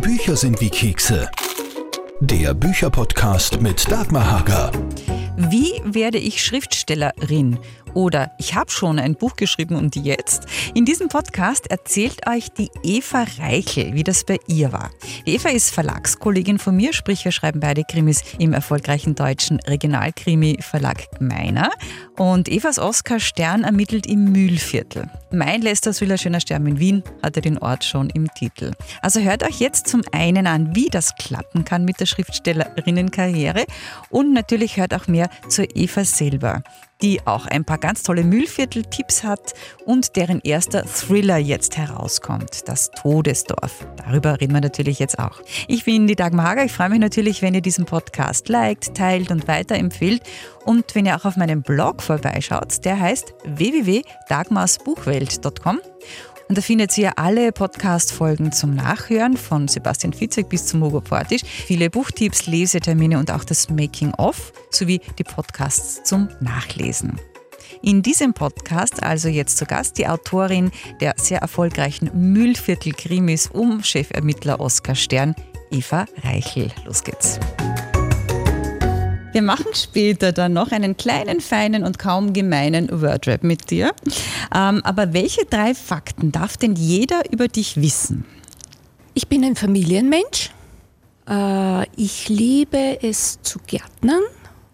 Bücher sind wie Kekse. Der Bücherpodcast mit Dagmar Hager. Wie werde ich Schriftstellerin? Oder ich habe schon ein Buch geschrieben und jetzt? In diesem Podcast erzählt euch die Eva Reichel, wie das bei ihr war. Eva ist Verlagskollegin von mir, sprich wir schreiben beide Krimis im erfolgreichen deutschen Regionalkrimi-Verlag Gmeiner. Und Evas Oskar Stern ermittelt im Mühlviertel. Mein letzter Süller schöner Stern in Wien hatte den Ort schon im Titel. Also hört euch jetzt zum einen an, wie das klappen kann mit der Schriftstellerinnenkarriere und natürlich hört auch mehr zur Eva selber die auch ein paar ganz tolle Mühlviertel-Tipps hat und deren erster Thriller jetzt herauskommt, das Todesdorf. Darüber reden wir natürlich jetzt auch. Ich bin die Dagmar Hager. Ich freue mich natürlich, wenn ihr diesen Podcast liked, teilt und weiterempfiehlt. Und wenn ihr auch auf meinem Blog vorbeischaut, der heißt www.dagmarsbuchwelt.com. Und da findet ihr alle Podcast-Folgen zum Nachhören von Sebastian Fitzek bis zum Hugo Portisch, viele Buchtipps, Lesetermine und auch das Making-of sowie die Podcasts zum Nachlesen. In diesem Podcast also jetzt zu Gast die Autorin der sehr erfolgreichen Mühlviertel-Krimis um Chefermittler Oskar Stern, Eva Reichel. Los geht's. Wir machen später dann noch einen kleinen, feinen und kaum gemeinen Wordrap mit dir. Ähm, aber welche drei Fakten darf denn jeder über dich wissen? Ich bin ein Familienmensch. Äh, ich liebe es zu gärtnern.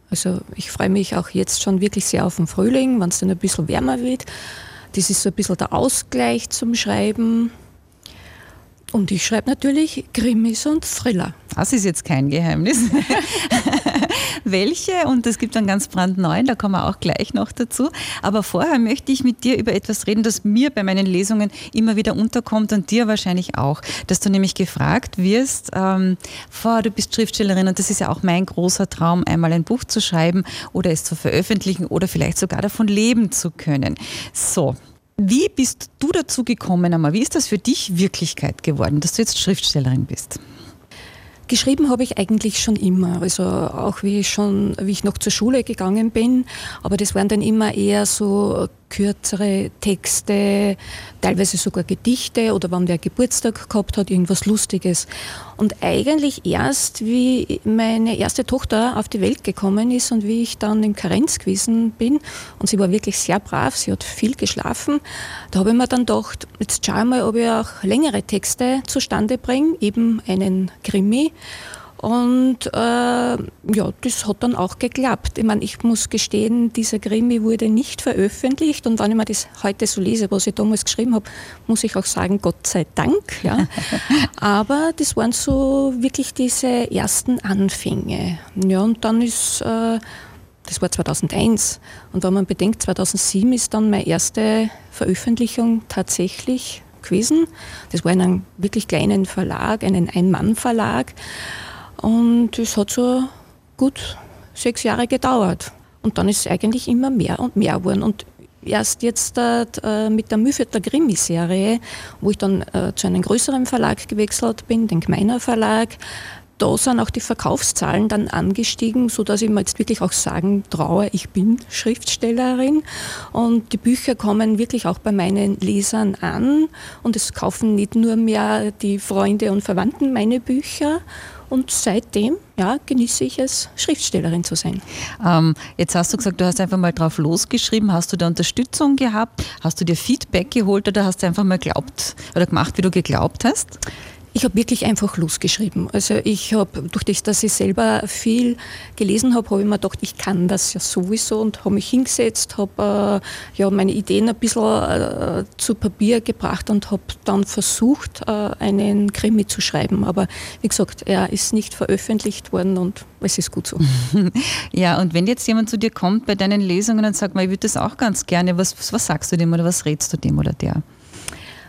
Also ich freue mich auch jetzt schon wirklich sehr auf den Frühling, wenn es dann ein bisschen wärmer wird. Das ist so ein bisschen der Ausgleich zum Schreiben. Und ich schreibe natürlich Krimis und Thriller. Das ist jetzt kein Geheimnis. Welche? Und es gibt einen ganz brandneuen, da kommen wir auch gleich noch dazu. Aber vorher möchte ich mit dir über etwas reden, das mir bei meinen Lesungen immer wieder unterkommt und dir wahrscheinlich auch. Dass du nämlich gefragt wirst, ähm, vor, du bist Schriftstellerin und das ist ja auch mein großer Traum, einmal ein Buch zu schreiben oder es zu veröffentlichen oder vielleicht sogar davon leben zu können. So, wie bist du dazu gekommen, einmal? Wie ist das für dich Wirklichkeit geworden, dass du jetzt Schriftstellerin bist? Geschrieben habe ich eigentlich schon immer, also auch wie ich schon, wie ich noch zur Schule gegangen bin, aber das waren dann immer eher so kürzere Texte, teilweise sogar Gedichte oder wenn wer Geburtstag gehabt hat, irgendwas Lustiges. Und eigentlich erst, wie meine erste Tochter auf die Welt gekommen ist und wie ich dann in Karenz gewesen bin, und sie war wirklich sehr brav, sie hat viel geschlafen, da habe ich mir dann gedacht, jetzt schau mal, ob ich auch längere Texte zustande bringe, eben einen Krimi. Und äh, ja, das hat dann auch geklappt. Ich meine, ich muss gestehen, dieser Krimi wurde nicht veröffentlicht und wenn ich mir das heute so lese, was ich damals geschrieben habe, muss ich auch sagen, Gott sei Dank. Ja. Aber das waren so wirklich diese ersten Anfänge. Ja, und dann ist, äh, das war 2001 und wenn man bedenkt, 2007 ist dann meine erste Veröffentlichung tatsächlich gewesen. Das war in einem wirklich kleinen Verlag, einen Ein-Mann-Verlag. Und es hat so gut sechs Jahre gedauert. Und dann ist es eigentlich immer mehr und mehr geworden. Und erst jetzt äh, mit der Mühlviertler Krimiserie, wo ich dann äh, zu einem größeren Verlag gewechselt bin, den Gmeiner Verlag, da sind auch die Verkaufszahlen dann angestiegen, sodass ich mir jetzt wirklich auch sagen traue, ich bin Schriftstellerin und die Bücher kommen wirklich auch bei meinen Lesern an und es kaufen nicht nur mehr die Freunde und Verwandten meine Bücher und seitdem ja, genieße ich es, Schriftstellerin zu sein. Ähm, jetzt hast du gesagt, du hast einfach mal drauf losgeschrieben. Hast du da Unterstützung gehabt? Hast du dir Feedback geholt oder hast du einfach mal glaubt oder gemacht, wie du geglaubt hast? Ich habe wirklich einfach losgeschrieben. Also ich habe, durch das, dass ich selber viel gelesen habe, habe ich mir gedacht, ich kann das ja sowieso und habe mich hingesetzt, habe äh, ja, meine Ideen ein bisschen äh, zu Papier gebracht und habe dann versucht, äh, einen Krimi zu schreiben. Aber wie gesagt, er ist nicht veröffentlicht worden und es ist gut so. ja, und wenn jetzt jemand zu dir kommt bei deinen Lesungen und sagt, ich würde das auch ganz gerne, was, was sagst du dem oder was rätst du dem oder der?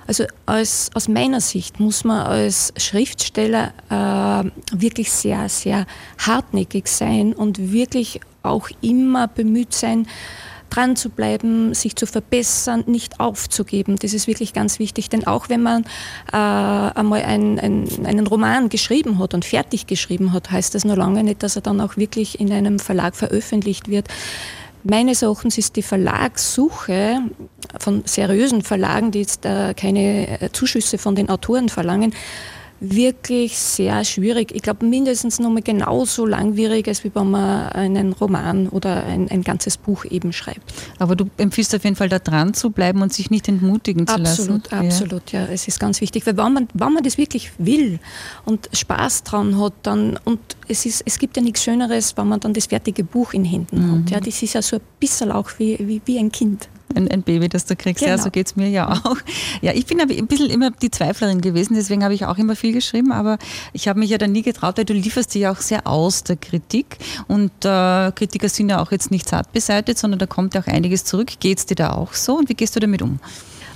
Also als, aus meiner Sicht muss man als Schriftsteller äh, wirklich sehr, sehr hartnäckig sein und wirklich auch immer bemüht sein, dran zu bleiben, sich zu verbessern, nicht aufzugeben. Das ist wirklich ganz wichtig, denn auch wenn man äh, einmal ein, ein, einen Roman geschrieben hat und fertig geschrieben hat, heißt das noch lange nicht, dass er dann auch wirklich in einem Verlag veröffentlicht wird. Meines Erachtens ist die Verlagssuche von seriösen Verlagen, die jetzt äh, keine äh, Zuschüsse von den Autoren verlangen, wirklich sehr schwierig. Ich glaube, mindestens nochmal genauso langwierig, als wie wenn man einen Roman oder ein, ein ganzes Buch eben schreibt. Aber du empfiehlst auf jeden Fall da dran zu bleiben und sich nicht entmutigen zu absolut, lassen. Absolut, ja. ja. Es ist ganz wichtig, weil wenn man, wenn man das wirklich will und Spaß dran hat, dann und es, ist, es gibt ja nichts Schöneres, wenn man dann das fertige Buch in Händen mhm. hat. Ja, das ist ja so ein bisschen auch wie, wie, wie ein Kind ein, ein Baby, das du kriegst. Genau. Ja, so geht es mir ja auch. Ja, ich bin ein bisschen immer die Zweiflerin gewesen, deswegen habe ich auch immer viel geschrieben, aber ich habe mich ja dann nie getraut, weil du lieferst dich ja auch sehr aus der Kritik und äh, Kritiker sind ja auch jetzt nicht zart beseitigt, sondern da kommt ja auch einiges zurück. Geht es dir da auch so und wie gehst du damit um?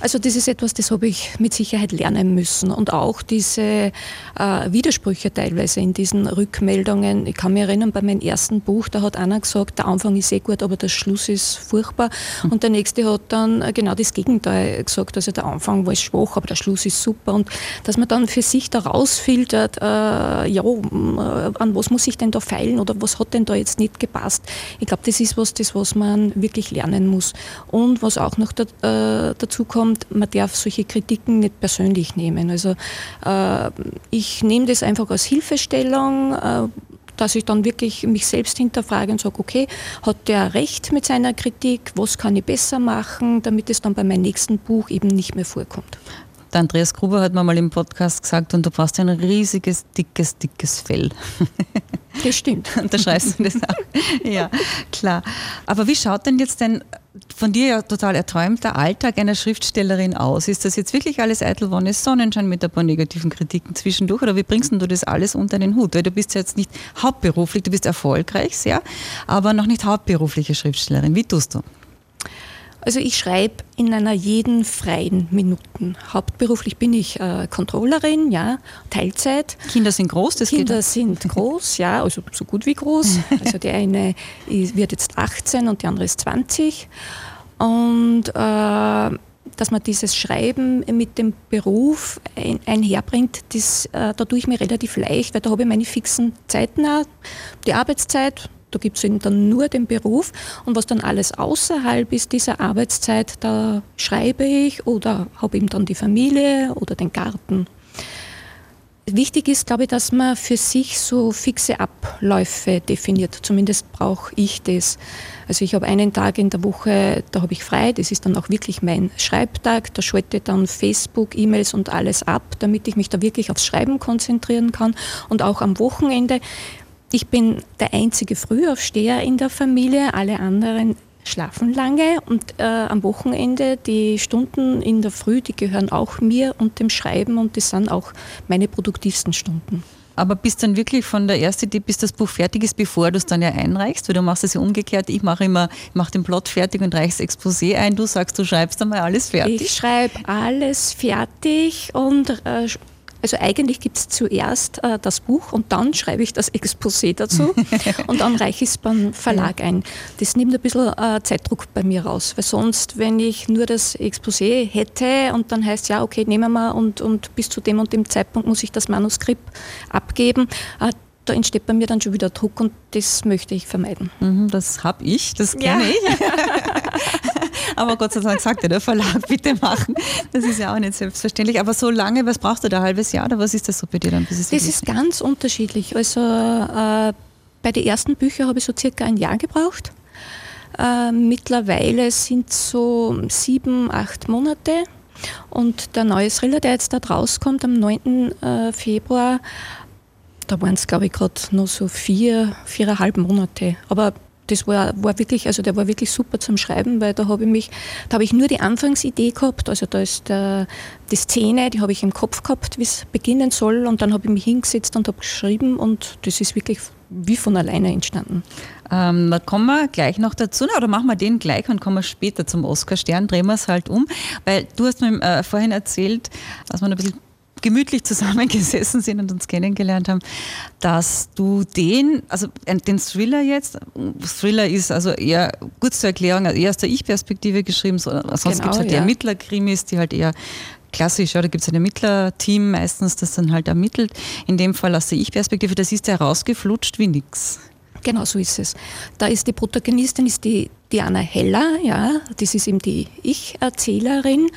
Also das ist etwas, das habe ich mit Sicherheit lernen müssen. Und auch diese äh, Widersprüche teilweise in diesen Rückmeldungen. Ich kann mich erinnern, bei meinem ersten Buch, da hat einer gesagt, der Anfang ist eh gut, aber der Schluss ist furchtbar. Mhm. Und der nächste hat dann äh, genau das Gegenteil gesagt. Also der Anfang war schwach, aber der Schluss ist super. Und dass man dann für sich da rausfiltert, äh, ja, äh, an was muss ich denn da feilen oder was hat denn da jetzt nicht gepasst. Ich glaube, das ist was, das, was man wirklich lernen muss. Und was auch noch da, äh, dazu kommt, kommt, man darf solche Kritiken nicht persönlich nehmen. Also äh, ich nehme das einfach als Hilfestellung, äh, dass ich dann wirklich mich selbst hinterfrage und sage, okay, hat der recht mit seiner Kritik, was kann ich besser machen, damit es dann bei meinem nächsten Buch eben nicht mehr vorkommt. Der Andreas Gruber hat mir mal im Podcast gesagt, und du brauchst ein riesiges, dickes, dickes Fell. Das stimmt. Und da schreibst du das auch. Ja, klar. Aber wie schaut denn jetzt denn von dir ja total erträumter Alltag einer Schriftstellerin aus? Ist das jetzt wirklich alles eitel Wonne Sonnenschein mit ein paar negativen Kritiken zwischendurch oder wie bringst du das alles unter den Hut? Weil du bist ja jetzt nicht hauptberuflich, du bist erfolgreich, sehr, aber noch nicht hauptberufliche Schriftstellerin. Wie tust du? Also ich schreibe in einer jeden freien Minuten. Hauptberuflich bin ich äh, Controllerin, ja, Teilzeit. Kinder sind groß, das Kinder geht sind groß, ja, also so gut wie groß. Also der eine wird jetzt 18 und der andere ist 20. Und äh, dass man dieses Schreiben mit dem Beruf ein, einherbringt, das, äh, da tue ich mir relativ leicht, weil da habe ich meine fixen Zeiten auch. Die Arbeitszeit, da gibt es eben dann nur den Beruf und was dann alles außerhalb ist dieser Arbeitszeit, da schreibe ich oder habe eben dann die Familie oder den Garten. Wichtig ist, glaube ich, dass man für sich so fixe Abläufe definiert. Zumindest brauche ich das. Also ich habe einen Tag in der Woche, da habe ich frei. Das ist dann auch wirklich mein Schreibtag. Da schalte dann Facebook, E-Mails und alles ab, damit ich mich da wirklich aufs Schreiben konzentrieren kann. Und auch am Wochenende ich bin der einzige Frühaufsteher in der Familie, alle anderen schlafen lange und äh, am Wochenende die Stunden in der Früh, die gehören auch mir und dem Schreiben und das sind auch meine produktivsten Stunden. Aber bis dann wirklich von der ersten Idee, bis das Buch fertig ist, bevor du es dann ja einreichst, weil du machst es ja umgekehrt. Ich mache immer, ich mache den Plot fertig und reiche das Exposé ein. Du sagst, du schreibst einmal alles fertig. Ich schreibe alles fertig und äh, also eigentlich gibt es zuerst äh, das Buch und dann schreibe ich das Exposé dazu und dann reiche ich es beim Verlag ein. Das nimmt ein bisschen äh, Zeitdruck bei mir raus, weil sonst, wenn ich nur das Exposé hätte und dann heißt ja, okay, nehmen wir und, und bis zu dem und dem Zeitpunkt muss ich das Manuskript abgeben, äh, da entsteht bei mir dann schon wieder Druck und das möchte ich vermeiden. Mhm, das habe ich, das kenne ja. ich. Aber Gott sei Dank sagt ja der Verlag, bitte machen. Das ist ja auch nicht selbstverständlich. Aber so lange, was brauchst du da, ein halbes Jahr oder was ist das so bei dir dann? das ist ganz unterschiedlich. Also äh, bei den ersten Büchern habe ich so circa ein Jahr gebraucht. Äh, mittlerweile sind es so sieben, acht Monate. Und der neue Thriller, der jetzt da rauskommt am 9. Äh, Februar, da waren es, glaube ich, gerade nur so vier, viereinhalb Monate. Aber das war, war wirklich, also der war wirklich super zum Schreiben, weil da habe ich mich, da habe ich nur die Anfangsidee gehabt, also da ist der, die Szene, die habe ich im Kopf gehabt, wie es beginnen soll. Und dann habe ich mich hingesetzt und habe geschrieben und das ist wirklich wie von alleine entstanden. Ähm, da kommen wir gleich noch dazu, oder machen wir den gleich und kommen wir später zum Oscar-Stern, drehen wir es halt um, weil du hast mir äh, vorhin erzählt, dass man ein bisschen gemütlich zusammengesessen sind und uns kennengelernt haben, dass du den, also den Thriller jetzt, Thriller ist also eher, kurz zur Erklärung, eher aus der Ich-Perspektive geschrieben, sonst genau, gibt es halt ja. Ermittlerkrimis, die halt eher klassisch, ja, da gibt es ein Ermittlerteam meistens, das dann halt ermittelt. In dem Fall aus der Ich-Perspektive, das ist ja rausgeflutscht wie nix. Genau so ist es. Da ist die Protagonistin ist die Diana Heller, ja, das ist eben die Ich-Erzählerin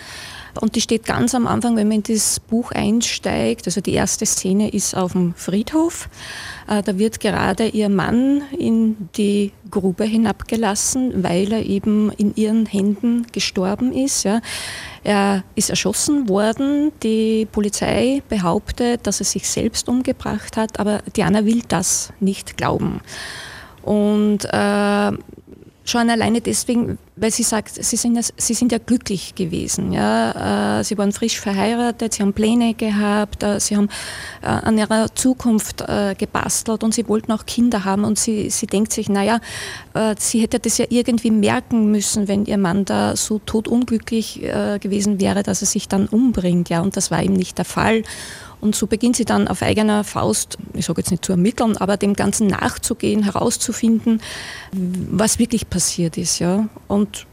Und die steht ganz am Anfang, wenn man in das Buch einsteigt. Also die erste Szene ist auf dem Friedhof. Äh, da wird gerade ihr Mann in die Grube hinabgelassen, weil er eben in ihren Händen gestorben ist. Er ist erschossen worden. Die Polizei behauptet, dass er sich selbst umgebracht hat, aber Diana will das nicht glauben. Und äh, Schon alleine deswegen, weil sie sagt, sie sind ja, sie sind ja glücklich gewesen. Ja? Äh, sie waren frisch verheiratet, sie haben Pläne gehabt, äh, sie haben äh, an ihrer Zukunft gebastelt und sie wollten auch Kinder haben. Und sie, sie denkt sich, naja, sie hätte das ja irgendwie merken müssen, wenn ihr Mann da so totunglücklich gewesen wäre, dass er sich dann umbringt. Ja? Und das war eben nicht der Fall. Und so beginnt sie dann auf eigener Faust, ich sage jetzt nicht zu ermitteln, aber dem Ganzen nachzugehen, herauszufinden, was wirklich passiert ist. Ja. Und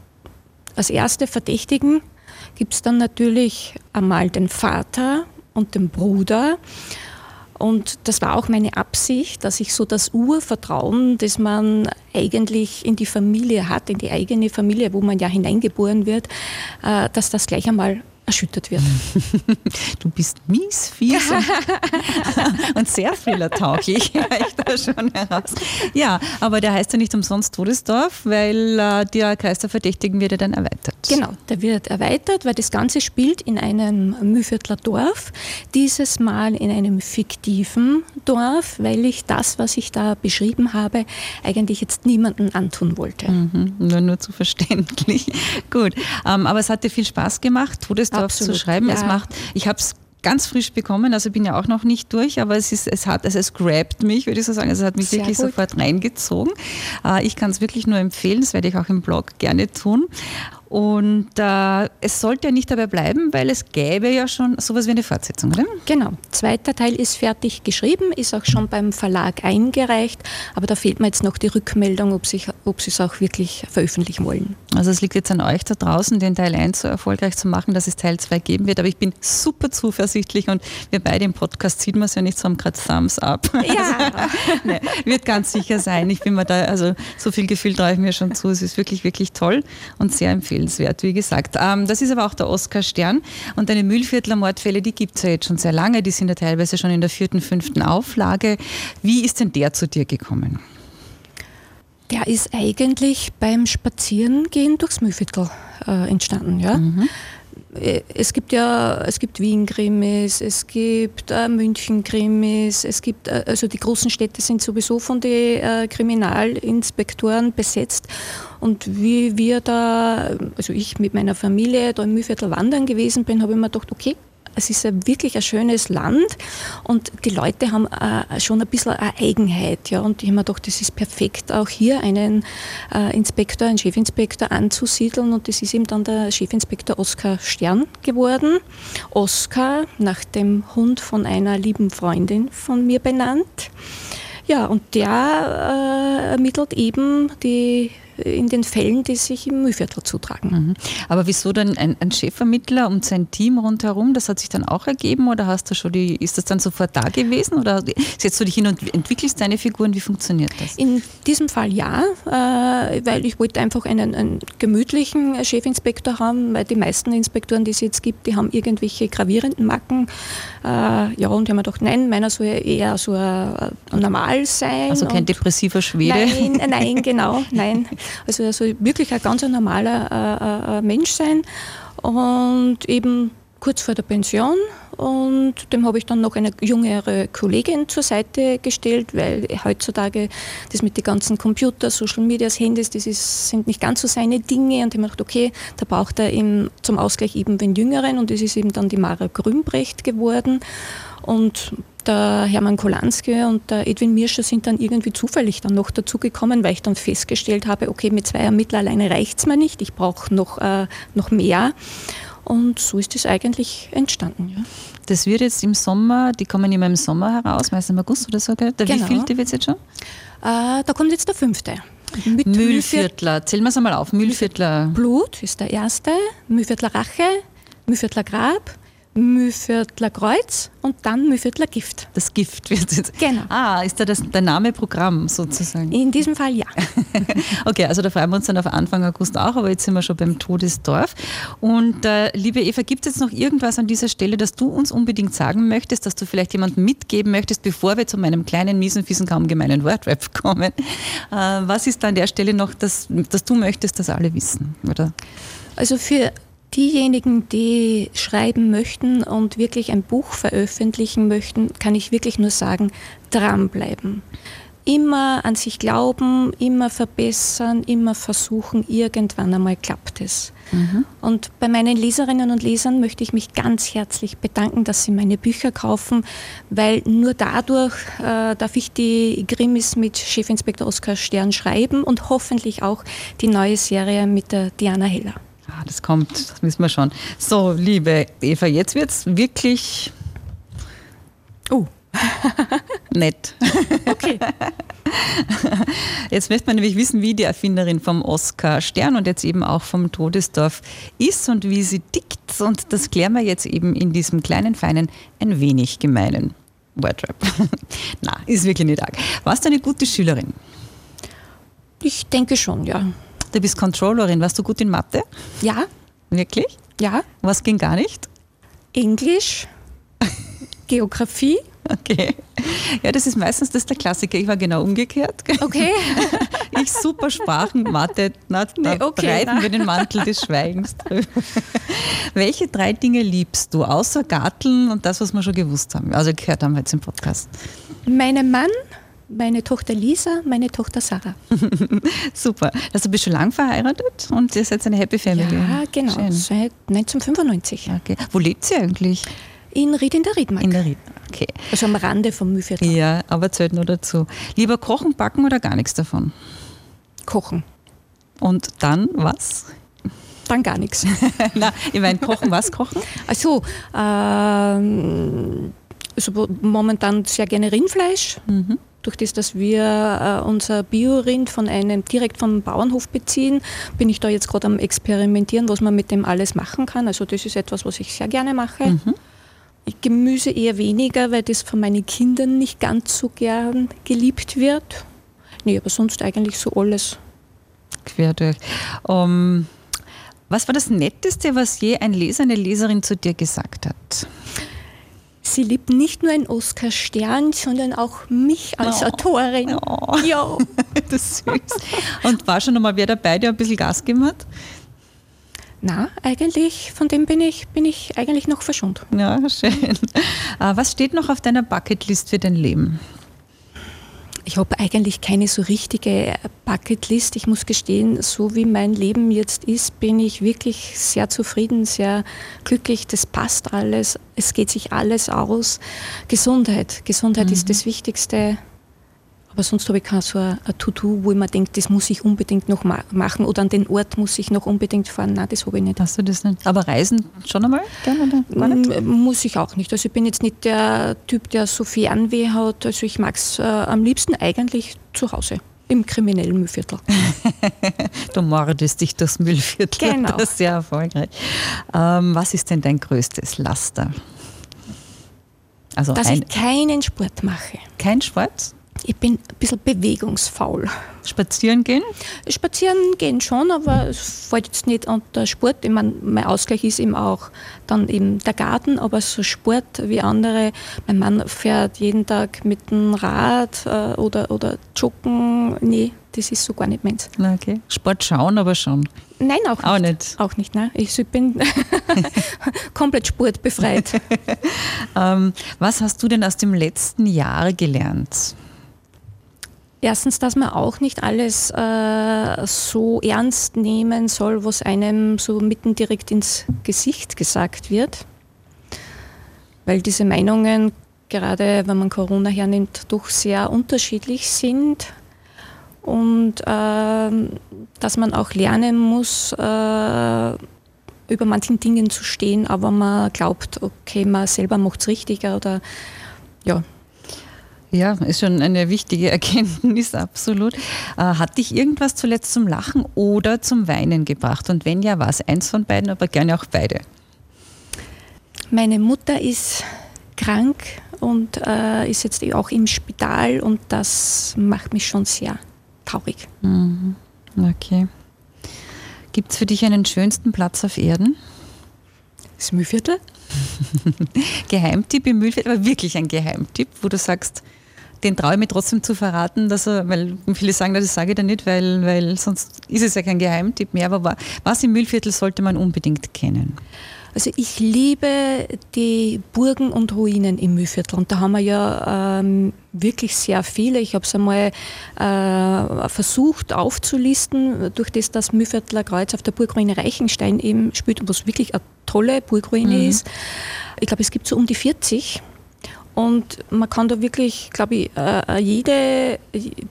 als erste Verdächtigen gibt es dann natürlich einmal den Vater und den Bruder. Und das war auch meine Absicht, dass ich so das Urvertrauen, das man eigentlich in die Familie hat, in die eigene Familie, wo man ja hineingeboren wird, äh, dass das gleich einmal erschüttert wird. Du bist mies, fies und sehr fehlertauglich, ich da schon heraus. Ja, aber der heißt ja nicht umsonst Todesdorf, weil äh, der Kreis der Verdächtigen wird ja dann erweitert. Genau, der wird erweitert, weil das Ganze spielt in einem Mühviertler Dorf, dieses Mal in einem fiktiven Dorf, weil ich das, was ich da beschrieben habe, eigentlich jetzt niemandem antun wollte. Mhm, nur, nur zu verständlich. Gut, ähm, aber es hat dir viel Spaß gemacht. Todesdorf Absolut, zu schreiben. Ja. Es macht, ich habe es ganz frisch bekommen, also bin ja auch noch nicht durch, aber es ist, es hat, also es grabt mich, würde ich so sagen. Also es hat mich Sehr wirklich gut. sofort reingezogen. Äh, ich kann es wirklich nur empfehlen, das werde ich auch im Blog gerne tun. Und äh, es sollte ja nicht dabei bleiben, weil es gäbe ja schon sowas wie eine Fortsetzung, oder? Genau. Zweiter Teil ist fertig geschrieben, ist auch schon beim Verlag eingereicht, aber da fehlt mir jetzt noch die Rückmeldung, ob, sich, ob sie es auch wirklich veröffentlichen wollen. Also es liegt jetzt an euch da draußen, den Teil 1 so erfolgreich zu machen, dass es Teil 2 geben wird. Aber ich bin super zuversichtlich und wir beide im Podcast sieht man es ja nicht, so haben gerade Thumbs up. Ja. Also, nee, wird ganz sicher sein. Ich bin mir da, also so viel Gefühl traue ich mir schon zu. Es ist wirklich, wirklich toll und sehr empfehlenswert empfehlenswert, wie gesagt. Ähm, das ist aber auch der Oskar Stern. Und deine Mühlviertler Mordfälle, die gibt es ja jetzt schon sehr lange. Die sind ja teilweise schon in der vierten, fünften Auflage. Wie ist denn der zu dir gekommen? Der ist eigentlich beim Spazierengehen durchs Mühlviertel äh, entstanden. Ja? Mhm. Es gibt ja, es gibt Wien-Krimis, es gibt äh, München-Krimis, es gibt, äh, also die großen Städte sind sowieso von den äh, Kriminalinspektoren besetzt. Und wie wir da, also ich mit meiner Familie da im Mühlviertel wandern gewesen bin, habe ich mir gedacht, okay, es ist ja wirklich ein schönes Land und die Leute haben äh, schon ein bisschen eine Eigenheit. Ja, und ich habe mir gedacht, das ist perfekt, auch hier einen äh, Inspektor, einen Chefinspektor anzusiedeln. Und das ist eben dann der Chefinspektor Oskar Stern geworden. Oskar, nach dem Hund von einer lieben Freundin von mir benannt. Ja, und der äh, ermittelt eben die in den Fällen, die sich im Mühlviertel zutragen. Mhm. Aber wieso dann ein, ein, Chefvermittler und sein Team rundherum? Das hat sich dann auch ergeben oder hast du schon die, ist das dann sofort da gewesen oder setzt du dich hin und entwickelst deine Figuren? Wie funktioniert das? In diesem Fall ja, äh, weil ich wollte einfach einen, einen, gemütlichen Chefinspektor haben, weil die meisten Inspektoren, die es jetzt gibt, die haben irgendwelche gravierenden Macken. Äh, ja, und ich habe mir gedacht, nein, meiner soll eher so ein, ein normal sein. Also kein depressiver Schwede? Nein, nein, genau, nein. Also er soll wirklich ein ganz normaler äh, äh, Mensch sein. Und eben kurz vor der Pension. Und dem habe ich dann noch eine jüngere Kollegin zur Seite gestellt, weil heutzutage das mit den ganzen Computer, Social Medias, Handys, das ist, sind nicht ganz so seine Dinge. Und ich habe gedacht, okay, da braucht er eben zum Ausgleich eben den Jüngeren. Und das ist eben dann die Mara Grünbrecht geworden. Und der Hermann Kolanski und der Edwin Mirscher sind dann irgendwie zufällig dann noch dazugekommen, weil ich dann festgestellt habe, okay, mit zwei Ermittlern alleine reicht es mir nicht, ich brauche noch, äh, noch mehr. Und so ist es eigentlich entstanden. Ja. Das wird jetzt im Sommer, die kommen immer im Sommer heraus, meist im August oder so, gell? Der genau. wievielte wird es jetzt schon? Äh, da kommt jetzt der fünfte. Mit Mühlviertler, zählen wir es einmal auf. Mühlviertler. Blut ist der erste, Mühlviertler Rache, Mühlviertler Grab, Mühlviertler Kreuz und dann Mühlviertler Gift. Das Gift wird jetzt. Genau. Ah, ist da das, der Name Programm sozusagen? In diesem Fall ja. okay, also da freuen wir uns dann auf Anfang August auch, aber jetzt sind wir schon beim Todesdorf. Und äh, liebe Eva, gibt es jetzt noch irgendwas an dieser Stelle, das du uns unbedingt sagen möchtest, dass du vielleicht jemandem mitgeben möchtest, bevor wir zu meinem kleinen, miesen, fiesen, kaum gemeinen Wordrap kommen? Äh, was ist da an der Stelle noch, dass, dass du möchtest, dass alle wissen? Oder? Also für Diejenigen, die schreiben möchten und wirklich ein Buch veröffentlichen möchten, kann ich wirklich nur sagen, dranbleiben. Immer an sich glauben, immer verbessern, immer versuchen, irgendwann einmal klappt es. Mhm. Und bei meinen Leserinnen und Lesern möchte ich mich ganz herzlich bedanken, dass sie meine Bücher kaufen, weil nur dadurch äh, darf ich die Grimmis mit Chefinspektor Oskar Stern schreiben und hoffentlich auch die neue Serie mit der Diana Heller. Ah, das kommt, das wissen wir schon. So, liebe Eva, jetzt wird es wirklich. Oh. Nett. Okay. Jetzt möchte man nämlich wissen, wie die Erfinderin vom Oscar Stern und jetzt eben auch vom Todesdorf ist und wie sie tickt. Und das klären wir jetzt eben in diesem kleinen, feinen, ein wenig gemeinen Wordrap. Na, ist wirklich nicht arg. Warst du eine gute Schülerin? Ich denke schon, ja. Du bist Controllerin. Warst du gut in Mathe? Ja. Wirklich? Ja. Was ging gar nicht? Englisch, Geografie. Okay. Ja, das ist meistens das der Klassiker. Ich war genau umgekehrt. Okay. Ich super Sprachen, Mathe, na, da nee, okay, breiten wir den Mantel des Schweigens drüber. Welche drei Dinge liebst du, außer Garteln und das, was wir schon gewusst haben, also gehört haben wir jetzt im Podcast? Meinen Mann, meine Tochter Lisa, meine Tochter Sarah. Super. Also bist du lang verheiratet und ihr seid eine Happy Family? Ja, genau. Schön. Seit 1995. Okay. Wo lebt sie eigentlich? In Ried in der Riedmark. In der Riedmark, okay. Also am Rande vom Mühlviertel. Ja, aber zählt nur dazu. Lieber kochen, backen oder gar nichts davon? Kochen. Und dann was? Dann gar nichts. Na, ich meine, kochen, was kochen? Also, ähm, also momentan sehr gerne Rindfleisch. Mhm. Durch das, dass wir äh, unser Biorind von einem direkt vom Bauernhof beziehen, bin ich da jetzt gerade am Experimentieren, was man mit dem alles machen kann. Also das ist etwas, was ich sehr gerne mache. Mhm. Gemüse eher weniger, weil das von meinen Kindern nicht ganz so gern geliebt wird. Nee, aber sonst eigentlich so alles. Quer durch. Um, was war das Netteste, was je ein Leser, eine Leserin zu dir gesagt hat? Sie liebt nicht nur einen Oscar Stern, sondern auch mich als oh. Autorin. Oh. Ja. das ist süß. Und war schon einmal wer dabei, der ein bisschen Gas gegeben hat? Na, eigentlich, von dem bin ich, bin ich eigentlich noch verschont. Ja, schön. Äh, was steht noch auf deiner Bucketlist für dein Leben? Ich habe eigentlich keine so richtige Bucketlist. Ich muss gestehen, so wie mein Leben jetzt ist, bin ich wirklich sehr zufrieden, sehr glücklich. Das passt alles. Es geht sich alles aus. Gesundheit. Gesundheit mhm. ist das Wichtigste. Aber sonst habe ich kein so ein To-Do, wo ich mir denke, das muss ich unbedingt noch ma machen oder an den Ort muss ich noch unbedingt fahren. Nein, das habe ich nicht. Hast du das nicht? Aber Reisen schon einmal gerne oder nicht? Muss ich auch nicht. Also ich bin jetzt nicht der Typ, der so Fernweh hat. Also ich mag es äh, am liebsten eigentlich zu Hause im kriminellen Müllviertel. du mordest dich durchs Müllviertel. Genau. Das ist sehr erfolgreich. Ähm, was ist denn dein größtes Laster? Also Dass ich keinen Sport mache. Kein Sport? Ich bin ein bisschen bewegungsfaul. Spazieren gehen? Spazieren gehen schon, aber es fällt jetzt nicht unter Sport. Ich meine, mein Ausgleich ist eben auch dann eben der Garten, aber so Sport wie andere. Mein Mann fährt jeden Tag mit dem Rad äh, oder, oder joggen. Nee, das ist so gar nicht meins. Okay. Sport schauen aber schon. Nein, auch nicht. Auch nicht. Auch nicht, nein. Ich bin komplett sportbefreit. ähm, was hast du denn aus dem letzten Jahr gelernt? Erstens, dass man auch nicht alles äh, so ernst nehmen soll, was einem so mitten direkt ins Gesicht gesagt wird. Weil diese Meinungen, gerade wenn man Corona hernimmt, doch sehr unterschiedlich sind. Und äh, dass man auch lernen muss, äh, über manchen Dingen zu stehen, aber man glaubt, okay, man selber macht es richtiger oder ja, ja, ist schon eine wichtige Erkenntnis, absolut. Äh, hat dich irgendwas zuletzt zum Lachen oder zum Weinen gebracht? Und wenn ja, was? Eins von beiden, aber gerne auch beide. Meine Mutter ist krank und äh, ist jetzt auch im Spital und das macht mich schon sehr traurig. Mhm. Okay. Gibt es für dich einen schönsten Platz auf Erden? Das Mühlviertel? Geheimtipp im Mühlviertel, aber wirklich ein Geheimtipp, wo du sagst, den traue ich mir trotzdem zu verraten, dass er, weil viele sagen, das sage ich da nicht, weil, weil sonst ist es ja kein Geheimtipp mehr, aber was im Mühlviertel sollte man unbedingt kennen? Also ich liebe die Burgen und Ruinen im Mühlviertel und da haben wir ja ähm, wirklich sehr viele. Ich habe es einmal äh, versucht aufzulisten, durch das das Mühlviertler Kreuz auf der Burgruine Reichenstein eben spielt, was wirklich eine tolle Burgruine mhm. ist. Ich glaube, es gibt so um die 40 und man kann da wirklich, glaube ich, äh, jede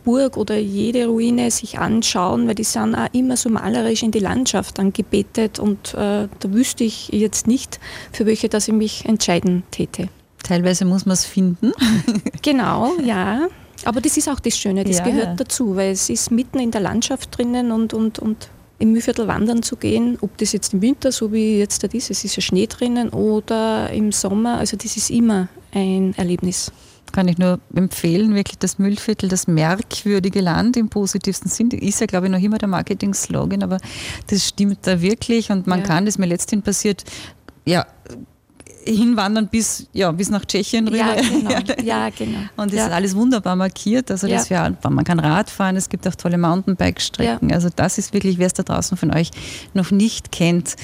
Burg oder jede Ruine sich anschauen, weil die sind auch immer so malerisch in die Landschaft angebetet und äh, da wüsste ich jetzt nicht, für welche dass ich mich entscheiden täte. Teilweise muss man es finden. genau, ja. Aber das ist auch das Schöne, das ja, gehört ja. dazu, weil es ist mitten in der Landschaft drinnen und, und, und im Mühlviertel wandern zu gehen, ob das jetzt im Winter, so wie jetzt das ist, es ist ja Schnee drinnen, oder im Sommer, also das ist immer ein Erlebnis. Kann ich nur empfehlen, wirklich das Müllviertel, das merkwürdige Land im positivsten Sinn, ist ja, glaube ich, noch immer der Marketing-Slogan, aber das stimmt da wirklich und man ja. kann, das mir letztendlich passiert, ja, hinwandern bis, ja, bis nach Tschechien rüber. Ja, genau. Ja, genau. Und das ja. ist alles wunderbar markiert. Also das ja. man kann Rad fahren, es gibt auch tolle Mountainbike-Strecken. Ja. Also das ist wirklich, wer es da draußen von euch noch nicht kennt.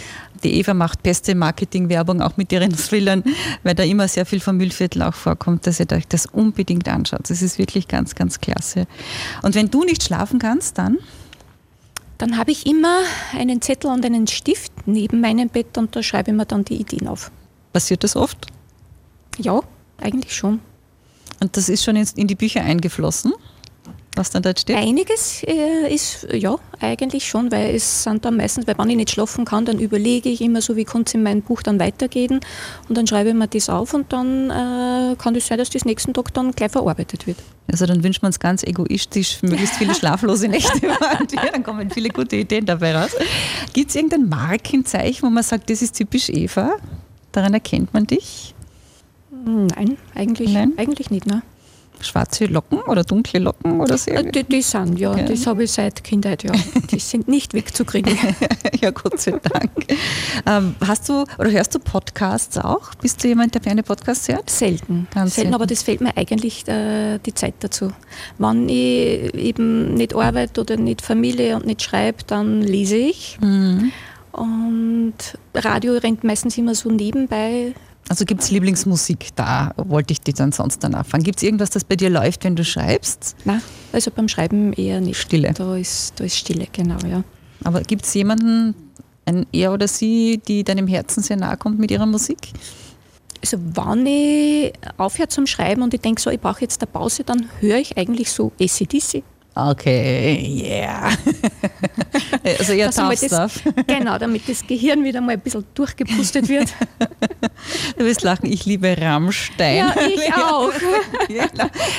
Die Eva macht beste Marketingwerbung auch mit ihren Thrillern, weil da immer sehr viel vom Müllviertel auch vorkommt, dass ihr euch das unbedingt anschaut. Das ist wirklich ganz, ganz klasse. Und wenn du nicht schlafen kannst, dann? Dann habe ich immer einen Zettel und einen Stift neben meinem Bett und da schreibe ich mir dann die Ideen auf. Passiert das oft? Ja, eigentlich schon. Und das ist schon in die Bücher eingeflossen, was dann dort steht? Einiges äh, ist, ja, eigentlich schon, weil es sind dann meistens, weil wenn ich nicht schlafen kann, dann überlege ich immer so, wie kann es in meinem Buch dann weitergehen und dann schreibe ich mir das auf und dann äh, kann es sein, dass das nächsten Tag dann gleich verarbeitet wird. Also dann wünscht man es ganz egoistisch, möglichst viele schlaflose Nächte. dann kommen viele gute Ideen dabei raus. Gibt es irgendein Markenzeichen, wo man sagt, das ist typisch Eva? Daran erkennt man dich? Nein, eigentlich, Nein? eigentlich nicht. Ne? Schwarze Locken oder dunkle Locken oder so? Die, die sind, ja. ja. Das habe ich seit Kindheit, ja. Die sind nicht wegzukriegen. ja, Gott sei Dank. Ähm, hast du oder hörst du Podcasts auch? Bist du jemand, der gerne Podcasts hört? Selten. Ganz selten, selten. aber das fällt mir eigentlich äh, die Zeit dazu. Wenn ich eben nicht arbeite oder nicht Familie und nicht schreibe, dann lese ich. Mhm. Und Radio rennt meistens immer so nebenbei. Also gibt es Lieblingsmusik? Da wollte ich dich dann sonst danach fragen. Gibt es irgendwas, das bei dir läuft, wenn du schreibst? Nein, also beim Schreiben eher nicht. Stille. Da ist, da ist Stille, genau, ja. Aber gibt es jemanden, ein er oder sie, die deinem Herzen sehr nahe kommt mit ihrer Musik? Also wenn ich aufhöre zum Schreiben und ich denke so, ich brauche jetzt eine Pause, dann höre ich eigentlich so ACDC. Okay, yeah. also eher tough das, stuff. Genau, damit das Gehirn wieder mal ein bisschen durchgepustet wird. Du wirst lachen, ich liebe Rammstein. Ja, ich auch.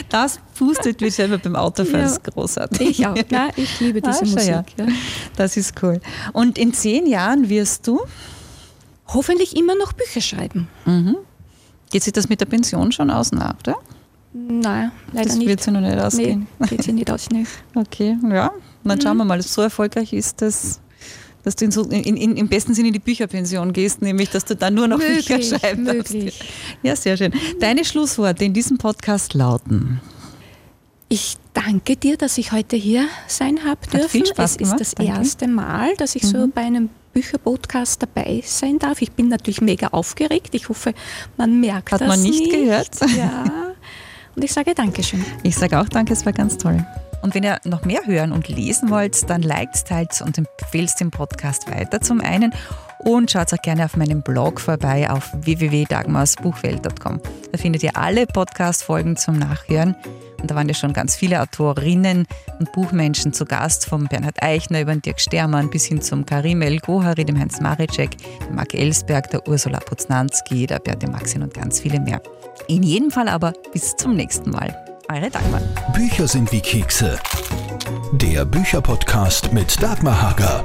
Das pustet mich selber beim Autofahren, ja. ist großartig. Ich auch, Nein, ich liebe diese ah, Musik. Ja. Ja. Das ist cool. Und in zehn Jahren wirst du? Hoffentlich immer noch Bücher schreiben. Mhm. Geht sich das mit der Pension schon aus, oder? Nein, leider das nicht. Das wird sie noch nicht ausgehen. Nee, geht sie nicht aus, nee. Okay, ja. Dann schauen wir mhm. mal, so erfolgreich ist das dass du in so, in, in, im besten Sinne in die Bücherpension gehst, nämlich dass du dann nur noch möglich, Bücher schreiben möglich. darfst. Ja, sehr schön. Deine Schlussworte in diesem Podcast lauten. Ich danke dir, dass ich heute hier sein habe dürfen. Hat viel Spaß es ist das danke. erste Mal, dass ich mhm. so bei einem Bücherpodcast dabei sein darf. Ich bin natürlich mega aufgeregt. Ich hoffe, man merkt Hat das man nicht, nicht gehört? Ja. Und ich sage Dankeschön. Ich sage auch Danke, es war ganz toll. Und wenn ihr noch mehr hören und lesen wollt, dann liked, teilt und empfehlt den Podcast weiter zum einen und schaut auch gerne auf meinem Blog vorbei auf www.dagmarsbuchwelt.com. Da findet ihr alle Podcast-Folgen zum Nachhören. Und da waren ja schon ganz viele Autorinnen und Buchmenschen zu Gast, vom Bernhard Eichner über den Dirk Stermann bis hin zum Karim El Gohari, dem Heinz Maricek, dem Marc Ellsberg, der Ursula Poznanski, der Beate Maxin und ganz viele mehr. In jedem Fall aber bis zum nächsten Mal. Eure Dagmar. Bücher sind wie Kekse. Der Bücherpodcast mit Dagmar Hager.